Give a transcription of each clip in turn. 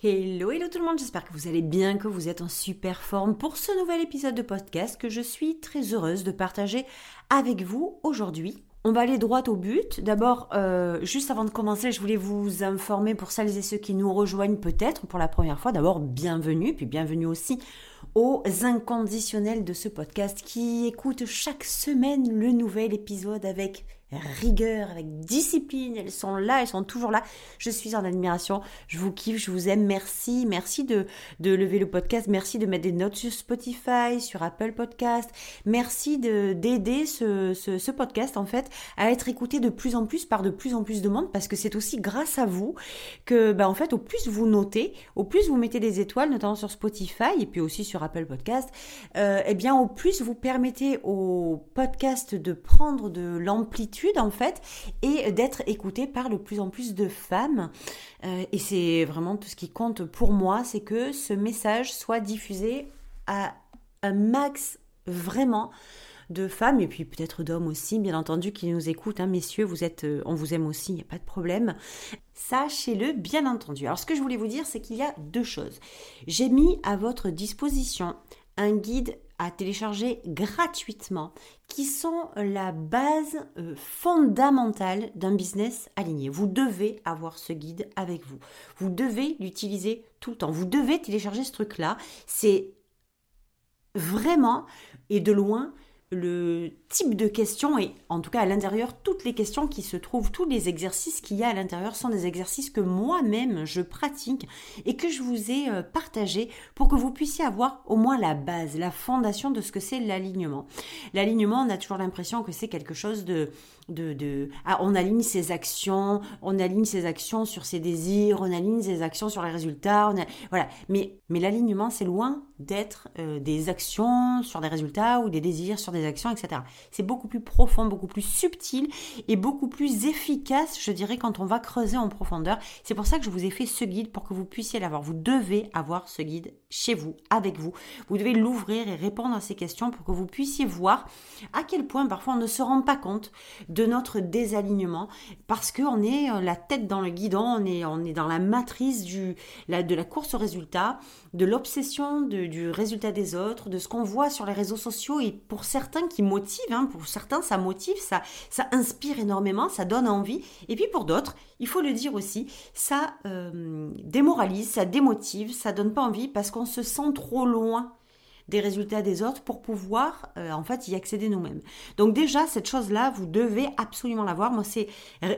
Hello, hello tout le monde, j'espère que vous allez bien, que vous êtes en super forme pour ce nouvel épisode de podcast que je suis très heureuse de partager avec vous aujourd'hui. On va aller droit au but. D'abord, euh, juste avant de commencer, je voulais vous informer pour celles et ceux qui nous rejoignent peut-être pour la première fois. D'abord, bienvenue, puis bienvenue aussi aux inconditionnels de ce podcast qui écoutent chaque semaine le nouvel épisode avec rigueur, avec discipline. Elles sont là, elles sont toujours là. Je suis en admiration. Je vous kiffe, je vous aime. Merci. Merci de, lever le podcast. Merci de mettre des notes sur Spotify, sur Apple Podcast. Merci de, d'aider ce, podcast, en fait, à être écouté de plus en plus par de plus en plus de monde parce que c'est aussi grâce à vous que, bah, en fait, au plus vous notez, au plus vous mettez des étoiles, notamment sur Spotify et puis aussi sur Apple Podcast, euh, eh bien, au plus vous permettez au podcast de prendre de l'amplitude en fait et d'être écouté par le plus en plus de femmes. Euh, et c'est vraiment tout ce qui compte pour moi, c'est que ce message soit diffusé à un max vraiment de femmes et puis peut-être d'hommes aussi, bien entendu, qui nous écoutent. Hein, messieurs, vous êtes, euh, on vous aime aussi, il n'y a pas de problème. Sachez-le, bien entendu. Alors, ce que je voulais vous dire, c'est qu'il y a deux choses. J'ai mis à votre disposition un guide à télécharger gratuitement qui sont la base euh, fondamentale d'un business aligné. Vous devez avoir ce guide avec vous. Vous devez l'utiliser tout le temps. Vous devez télécharger ce truc-là. C'est vraiment et de loin le type de questions et en tout cas à l'intérieur toutes les questions qui se trouvent, tous les exercices qu'il y a à l'intérieur sont des exercices que moi-même je pratique et que je vous ai euh, partagé pour que vous puissiez avoir au moins la base, la fondation de ce que c'est l'alignement. L'alignement, on a toujours l'impression que c'est quelque chose de de, de ah, on aligne ses actions, on aligne ses actions sur ses désirs, on aligne ses actions sur les résultats, voilà. Mais mais l'alignement c'est loin d'être euh, des actions sur des résultats ou des désirs sur des actions, etc. C'est beaucoup plus profond, beaucoup plus subtil et beaucoup plus efficace, je dirais, quand on va creuser en profondeur. C'est pour ça que je vous ai fait ce guide pour que vous puissiez l'avoir. Vous devez avoir ce guide chez vous, avec vous. Vous devez l'ouvrir et répondre à ces questions pour que vous puissiez voir à quel point parfois on ne se rend pas compte de notre désalignement parce qu'on est euh, la tête dans le guidon, on est, on est dans la matrice du, la, de la course au résultat, de l'obsession du résultat des autres, de ce qu'on voit sur les réseaux sociaux et pour certains qui motivent, hein, pour certains ça motive, ça, ça inspire énormément, ça donne envie et puis pour d'autres, il faut le dire aussi, ça euh, démoralise, ça démotive, ça donne pas envie parce qu'on se sent trop loin des résultats des autres pour pouvoir euh, en fait y accéder nous-mêmes. Donc déjà cette chose-là, vous devez absolument l'avoir. Moi c'est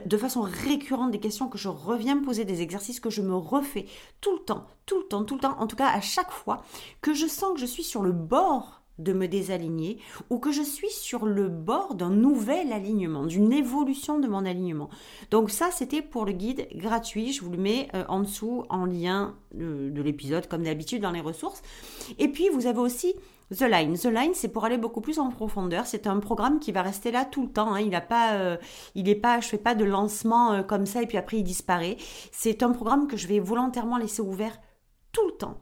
de façon récurrente des questions que je reviens me poser, des exercices que je me refais tout le temps, tout le temps, tout le temps, en tout cas à chaque fois que je sens que je suis sur le bord de me désaligner ou que je suis sur le bord d'un nouvel alignement, d'une évolution de mon alignement. Donc ça, c'était pour le guide gratuit. Je vous le mets euh, en dessous en lien de, l'épisode, comme d'habitude dans les ressources. Et puis, vous avez aussi The Line. The Line, c'est pour aller beaucoup plus en profondeur. C'est un programme qui va rester là tout le temps. Hein. Il a pas, euh, il est pas, je fais pas de lancement euh, comme ça et puis après il disparaît. C'est un programme que je vais volontairement laisser ouvert tout le temps,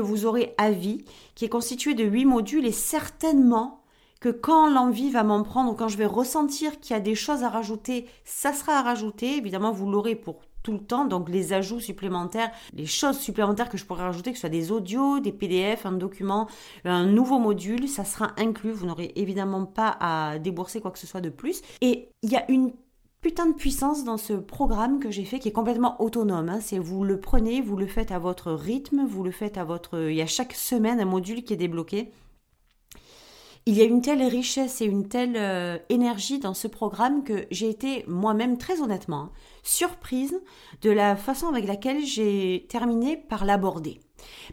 vous aurez à vie, qui est constitué de huit modules et certainement que quand l'envie va m'en prendre ou quand je vais ressentir qu'il y a des choses à rajouter, ça sera à rajouter. Évidemment, vous l'aurez pour tout le temps, donc les ajouts supplémentaires, les choses supplémentaires que je pourrais rajouter, que ce soit des audios, des PDF, un document, un nouveau module, ça sera inclus. Vous n'aurez évidemment pas à débourser quoi que ce soit de plus. Et il y a une putain de puissance dans ce programme que j'ai fait qui est complètement autonome. Hein. C'est vous le prenez, vous le faites à votre rythme, vous le faites à votre. Il y a chaque semaine un module qui est débloqué. Il y a une telle richesse et une telle euh, énergie dans ce programme que j'ai été moi-même très honnêtement hein, surprise de la façon avec laquelle j'ai terminé par l'aborder.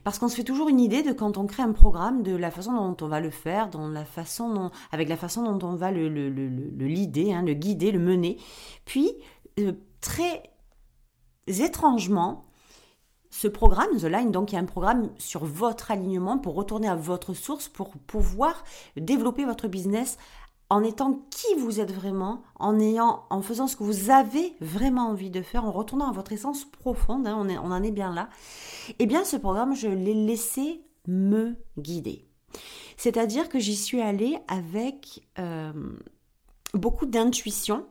Parce qu'on se fait toujours une idée de quand on crée un programme, de la façon dont on va le faire, dans la façon avec la façon dont on va le, le, le, leader, hein, le guider, le mener. Puis, euh, très étrangement, ce programme, The Line, donc il y a un programme sur votre alignement pour retourner à votre source, pour pouvoir développer votre business en étant qui vous êtes vraiment, en ayant, en faisant ce que vous avez vraiment envie de faire, en retournant à votre essence profonde, hein, on, en est bien là. Eh bien, ce programme, je l'ai laissé me guider. C'est-à-dire que j'y suis allée avec euh, beaucoup d'intuition,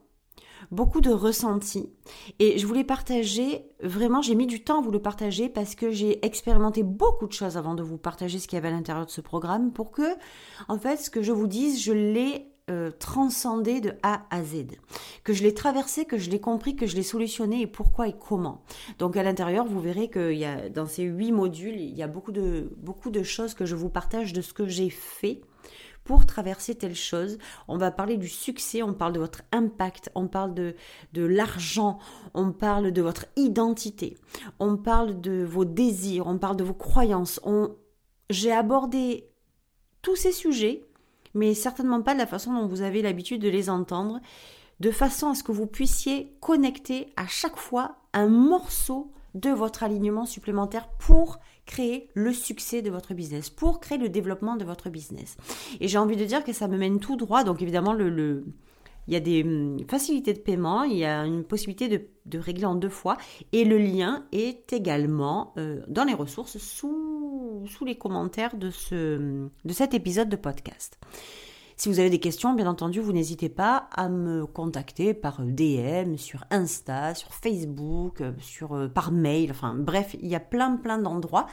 beaucoup de ressenti. Et je voulais partager, vraiment, j'ai mis du temps à vous le partager parce que j'ai expérimenté beaucoup de choses avant de vous partager ce qu'il y avait à l'intérieur de ce programme pour que, en fait, ce que je vous dise, je l'ai euh, transcendé de A à Z, que je l'ai traversé, que je l'ai compris, que je l'ai solutionné et pourquoi et comment. Donc à l'intérieur, vous verrez que y a, dans ces huit modules, il y a beaucoup de, beaucoup de choses que je vous partage de ce que j'ai fait pour traverser telle chose. On va parler du succès, on parle de votre impact, on parle de, de l'argent, on parle de votre identité, on parle de vos désirs, on parle de vos croyances. On... J'ai abordé tous ces sujets, mais certainement pas de la façon dont vous avez l'habitude de les entendre, de façon à ce que vous puissiez connecter à chaque fois un morceau de votre alignement supplémentaire pour créer le succès de votre business, pour créer le développement de votre business. Et j'ai envie de dire que ça me mène tout droit. Donc évidemment, il y a des hum, facilités de paiement, il y a une possibilité de, régler en deux fois. Et le lien est également euh, dans les ressources sous, les commentaires de cet épisode de podcast. Si vous avez des questions, bien entendu, vous n'hésitez pas à me contacter par euh, DM, sur Insta, sur Facebook, euh, sur, euh, par mail, enfin bref, il y a plein plein d'endroits.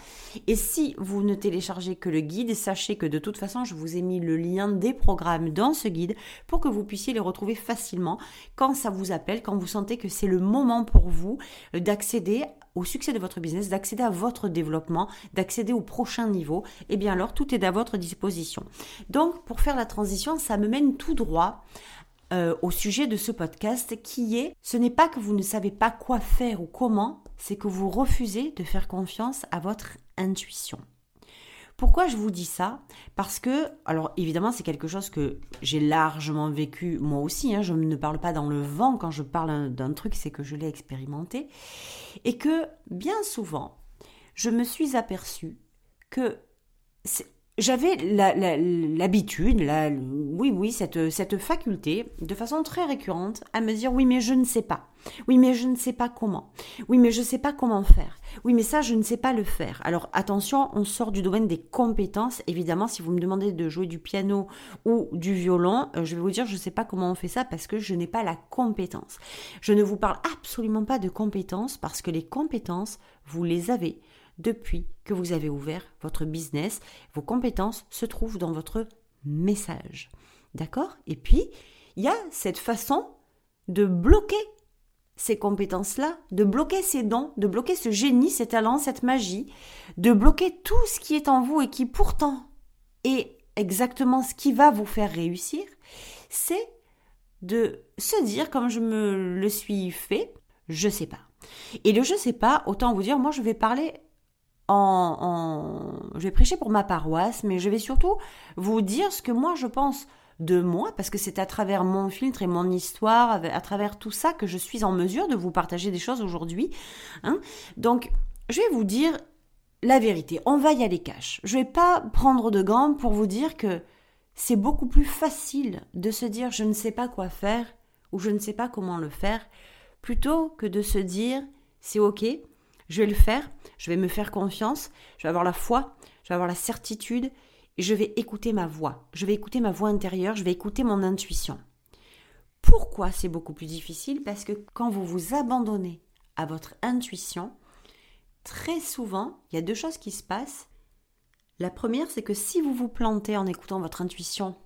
Et si vous ne téléchargez que le guide, sachez que de toute façon, je vous ai mis le lien des programmes dans ce guide pour que vous puissiez les retrouver facilement quand ça vous appelle, quand vous sentez que c'est le moment pour vous d'accéder au succès de votre business, d'accéder à votre développement, d'accéder au prochain niveau, eh bien alors tout est à votre disposition. Donc pour faire la transition, ça me mène tout droit euh, au sujet de ce podcast qui est ce n'est pas que vous ne savez pas quoi faire ou comment, c'est que vous refusez de faire confiance à votre intuition. Pourquoi je vous dis ça? Parce que, alors évidemment, c'est quelque chose que j'ai largement vécu moi aussi. Hein. je ne parle pas dans le vent quand je parle d'un truc, c'est que je l'ai expérimenté. Et que bien souvent, je me suis aperçue que j'avais l'habitude, la, oui, oui, cette, faculté, de façon très récurrente, à me dire oui, mais je ne sais pas. Oui, mais je ne sais pas comment. Oui, mais je ne sais pas comment faire. Oui, mais ça, je ne sais pas le faire. Alors attention, on sort du domaine des compétences. Évidemment, si vous me demandez de jouer du piano ou du violon, euh, je vais vous dire, je ne sais pas comment on fait ça parce que je n'ai pas la compétence. Je ne vous parle absolument pas de compétences parce que les compétences, vous les avez depuis que vous avez ouvert votre business. Vos compétences se trouvent dans votre message. D'accord? Et puis, il y a cette façon de bloquer ces compétences-là, de bloquer ces dons, de bloquer ce génie, ces talents, cette magie, de bloquer tout ce qui est en vous et qui pourtant est exactement ce qui va vous faire réussir, c'est de se dire, comme je me le suis fait, je sais pas. Et le je sais pas, autant vous dire, moi je vais parler en, je vais prêcher pour ma paroisse, mais je vais surtout vous dire ce que moi je pense de moi, parce que c'est à travers mon filtre et mon histoire, à travers tout ça que je suis en mesure de vous partager des choses aujourd'hui. Hein. Donc, je vais vous dire la vérité. On va y aller cash. Je vais pas prendre de gants pour vous dire que c'est beaucoup plus facile de se dire je ne sais pas quoi faire ou je ne sais pas comment le faire, plutôt que de se dire c'est ok, je vais le faire, je vais me faire confiance, je vais avoir la foi, je vais avoir la certitude, et je vais écouter ma voix, je vais écouter ma voix intérieure, je vais écouter mon intuition. Pourquoi c'est beaucoup plus difficile? Parce que quand vous vous abandonnez à votre intuition, très souvent, il y a deux choses qui se passent. La première, c'est que si vous vous plantez en écoutant votre intuition,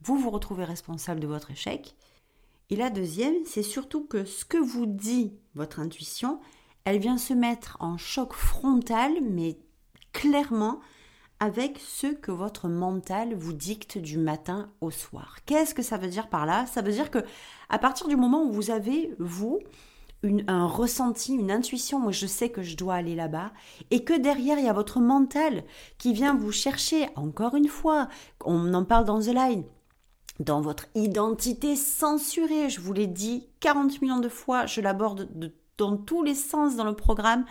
vous vous retrouvez responsable de votre échec. Et la deuxième, c'est surtout que ce que vous dit votre intuition, elle vient se mettre en choc frontal, mais clairement, avec ce que votre mental vous dicte du matin au soir. Qu'est-ce que ça veut dire par là? Ça veut dire que à partir du moment où vous avez, vous, un ressenti, une intuition, moi je sais que je dois aller là-bas, et que derrière il y a votre mental qui vient vous chercher, encore une fois, on en parle dans The Line, dans votre identité censurée, je vous l'ai dit 40 millions de fois, je l'aborde de dans tous les sens dans le programme.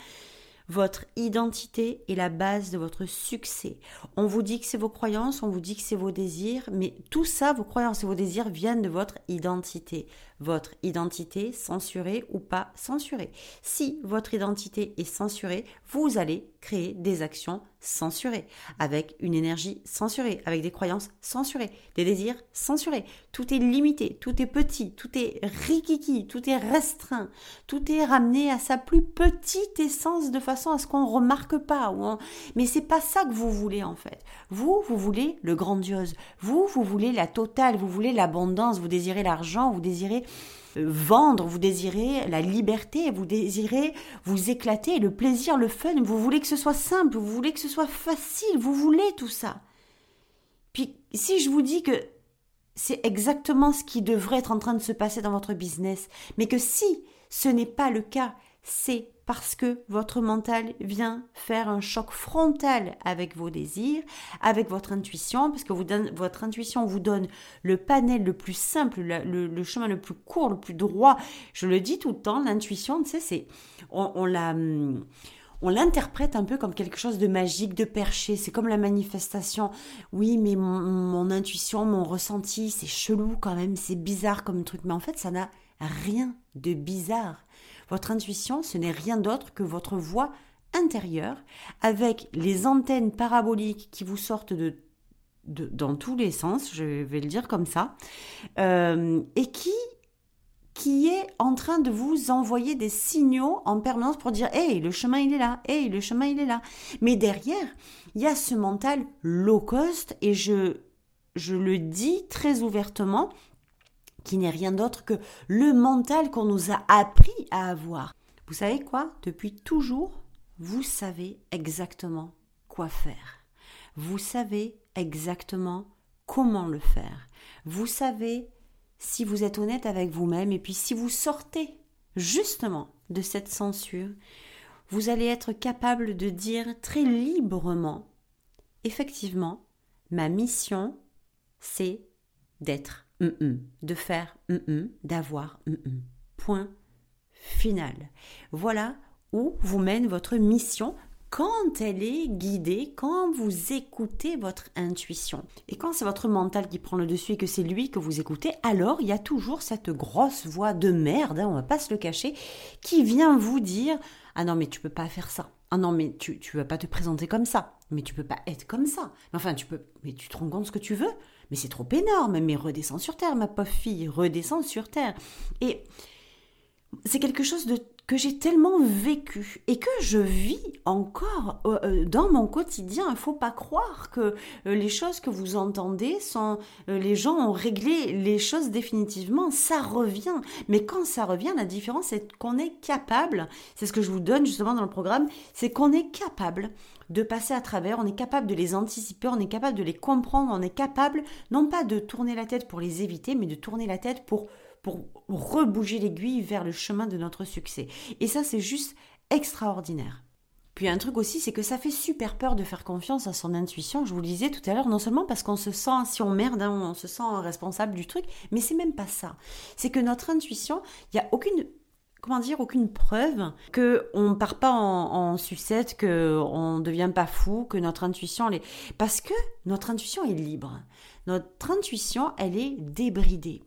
Votre identité est la base de votre succès. On vous dit que c'est vos croyances, on vous dit que c'est vos désirs, mais tout ça, vos croyances et vos désirs viennent de votre identité. Votre identité censurée ou pas censurée. Si votre identité est censurée, vous allez créer des actions censurées, avec une énergie censurée, avec des croyances censurées, des désirs censurés. Tout est limité, tout est petit, tout est rikiki, tout est restreint, tout est ramené à sa plus petite essence de façon à ce qu'on ne remarque pas. Ou on... Mais c'est pas ça que vous voulez en fait. Vous, vous voulez le grandiose. Vous, vous voulez la totale, vous voulez l'abondance, vous désirez l'argent, vous désirez vendre, vous désirez la liberté, vous désirez vous éclater, le plaisir, le fun, vous voulez que ce soit simple, vous voulez que ce soit facile, vous voulez tout ça. Puis si je vous dis que c'est exactement ce qui devrait être en train de se passer dans votre business, mais que si ce n'est pas le cas, c'est parce que votre mental vient faire un choc frontal avec vos désirs, avec votre intuition, parce que votre intuition vous donne le panel le plus simple, le, chemin le plus court, le plus droit. Je le dis tout le temps, l'intuition, tu sais, c'est on, on l'interprète un peu comme quelque chose de magique, de perché. C'est comme la manifestation. Oui, mais mon intuition, mon ressenti, c'est chelou quand même, c'est bizarre comme truc. Mais en fait, ça n'a rien de bizarre. Votre intuition, ce n'est rien d'autre que votre voix intérieure avec les antennes paraboliques qui vous sortent de, dans tous les sens, je vais le dire comme ça, euh, et qui qui est en train de vous envoyer des signaux en permanence pour dire hey le chemin il est là hey le chemin il est là. Mais derrière il y a ce mental low cost et je je le dis très ouvertement qui n'est rien d'autre que le mental qu'on nous a appris à avoir. Vous savez quoi? Depuis toujours, vous savez exactement quoi faire. Vous savez exactement comment le faire. Vous savez si vous êtes honnête avec vous-même et puis si vous sortez justement de cette censure, vous allez être capable de dire très librement, effectivement, ma mission, c'est d'être de faire d'avoir point final. Voilà où vous mène votre mission quand elle est guidée, quand vous écoutez votre intuition. Et quand c'est votre mental qui prend le dessus et que c'est lui que vous écoutez, alors il y a toujours cette grosse voix de merde, hein, on va pas se le cacher, qui vient vous dire Ah non, mais tu peux pas faire ça. Ah non, mais tu, tu vas pas te présenter comme ça. Mais tu peux pas être comme ça. Enfin, tu peux. Mais tu te rends compte ce que tu veux mais c'est trop énorme, mais redescends sur terre, ma pauvre fille, redescends sur terre. Et c'est quelque chose que j'ai tellement vécu et que je vis encore euh, euh, dans mon quotidien. Il faut pas croire que euh, les choses que vous entendez sont les gens ont réglé les choses définitivement. Ça revient, mais quand ça revient, la différence c'est qu'on est capable. C'est ce que je vous donne justement dans le programme, c'est qu'on est capable de passer à travers, on est capable de les anticiper, on est capable de les comprendre, on est capable non pas de tourner la tête pour les éviter, mais de tourner la tête pour pour rebouger l'aiguille vers le chemin de notre succès. Et ça, c'est juste extraordinaire. Puis un truc aussi, c'est que ça fait super peur de faire confiance à son intuition. Je vous le disais tout à l'heure, non seulement parce qu'on se sent, si on merde, hein, on se sent responsable du truc, mais c'est même pas ça. C'est que notre intuition, il n'y a aucune comment dire, aucune preuve que on part pas en, en sucette, que on devient pas fou, que notre intuition, elle est... parce que notre intuition est libre. Notre intuition, elle est débridée.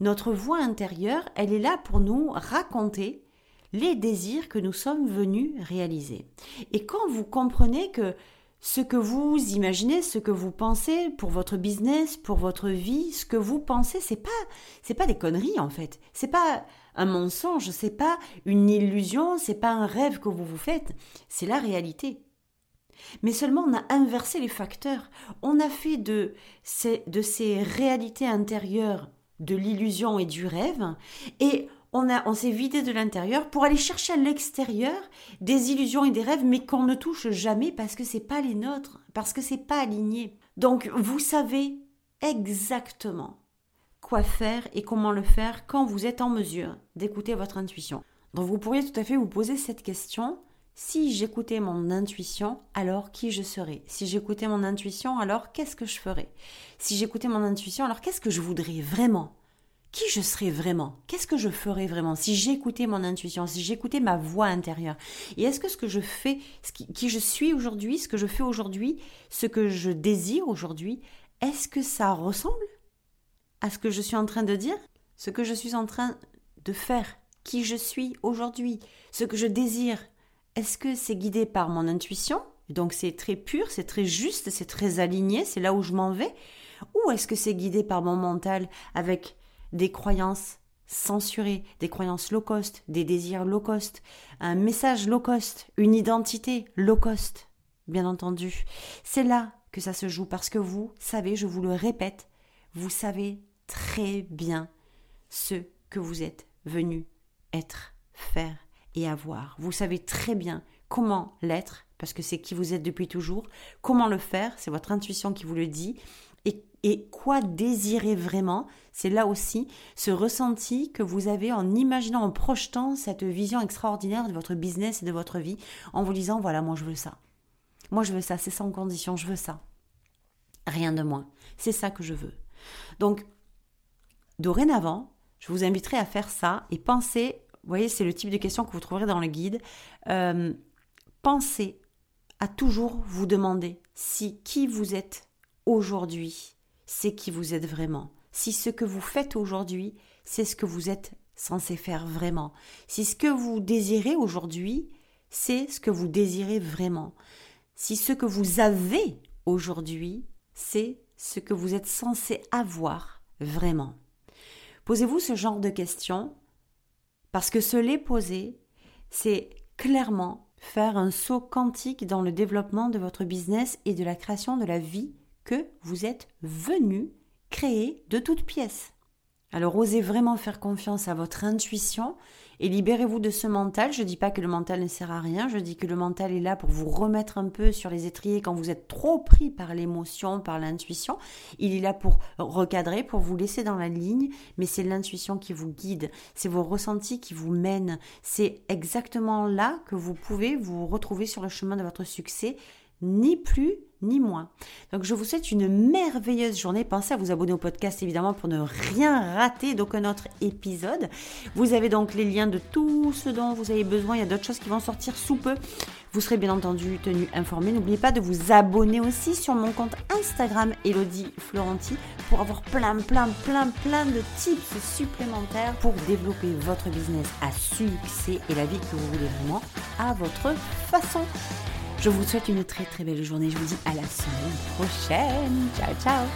Notre voix intérieure, elle est là pour nous raconter les désirs que nous sommes venus réaliser. Et quand vous comprenez que ce que vous imaginez, ce que vous pensez pour votre business, pour votre vie, ce que vous pensez, c'est pas c'est pas des conneries en fait. C'est pas un mensonge, c'est pas une illusion, c'est pas un rêve que vous vous faites, c'est la réalité. Mais seulement on a inversé les facteurs. On a fait de ces, de ces réalités intérieures de l'illusion et du rêve et on, a, on s'est vidé de l'intérieur pour aller chercher à l'extérieur des illusions et des rêves, mais qu'on ne touche jamais parce que c'est pas les nôtres, parce que c'est pas aligné. Donc vous savez exactement quoi faire et comment le faire quand vous êtes en mesure d'écouter votre intuition. Donc vous pourriez tout à fait vous poser cette question. Si j'écoutais mon intuition, alors qui je serais? Si j'écoutais mon intuition, alors qu'est-ce que je ferais? Si j'écoutais mon intuition, alors qu'est-ce que je voudrais vraiment? Qui je serais vraiment? Qu'est-ce que je ferais vraiment? Si j'écoutais mon intuition, si j'écoutais ma voix intérieure. Et est-ce que ce que je fais, ce qui, qui je suis aujourd'hui, ce que je fais aujourd'hui, ce que je désire aujourd'hui, est-ce que ça ressemble à ce que je suis en train de dire Ce que je suis en train de faire Qui je suis aujourd'hui Ce que je désire. Est-ce que c'est guidé par mon intuition? Donc c'est très pur, c'est très juste, c'est très aligné, c'est là où je m'en vais? Ou est-ce que c'est guidé par mon mental avec des croyances censurées, des croyances low cost, des désirs low cost, un message low cost, une identité low cost, bien entendu. C'est là que ça se joue parce que vous savez, je vous le répète, vous savez très bien ce que vous êtes venu être, faire et avoir. Vous savez très bien comment l'être, parce que c'est qui vous êtes depuis toujours, comment le faire, c'est votre intuition qui vous le dit, et quoi désirer vraiment, c'est là aussi ce ressenti que vous avez en imaginant, en projetant cette vision extraordinaire de votre business et de votre vie, en vous disant, voilà, moi je veux ça. Moi je veux ça, c'est sans condition, je veux ça. Rien de moins. C'est ça que je veux. Donc, dorénavant, je vous inviterai à faire ça et pensez, vous voyez, c'est le type de question que vous trouverez dans le guide, euh, pensez à toujours vous demander si qui vous êtes aujourd'hui c'est qui vous êtes vraiment. Si ce que vous faites aujourd'hui, c'est ce que vous êtes censé faire vraiment. Si ce que vous désirez aujourd'hui, c'est ce que vous désirez vraiment. Si ce que vous avez aujourd'hui, c'est ce que vous êtes censé avoir vraiment. Posez-vous ce genre de questions parce que se les poser, c'est clairement faire un saut quantique dans le développement de votre business et de la création de la vie que vous êtes venu créer de toutes pièces. Alors osez vraiment faire confiance à votre intuition et libérez-vous de ce mental. Je ne dis pas que le mental ne sert à rien, je dis que le mental est là pour vous remettre un peu sur les étriers quand vous êtes trop pris par l'émotion, par l'intuition. Il est là pour recadrer, pour vous laisser dans la ligne, mais c'est l'intuition qui vous guide, c'est vos ressentis qui vous mènent. C'est exactement là que vous pouvez vous retrouver sur le chemin de votre succès, ni plus ni moins. Donc je vous souhaite une merveilleuse journée. Pensez à vous abonner au podcast évidemment pour ne rien rater d'aucun autre épisode. Vous avez donc les liens de tout ce dont vous avez besoin. Il y a d'autres choses qui vont sortir sous peu. Vous serez bien entendu tenu informé. N'oubliez pas de vous abonner aussi sur mon compte Instagram Elodie Florenti pour avoir plein, plein, plein, plein de tips supplémentaires pour développer votre business à succès et la vie que vous voulez vraiment à votre façon. Je vous souhaite une très très belle journée. Je vous dis à la semaine prochaine. Ciao ciao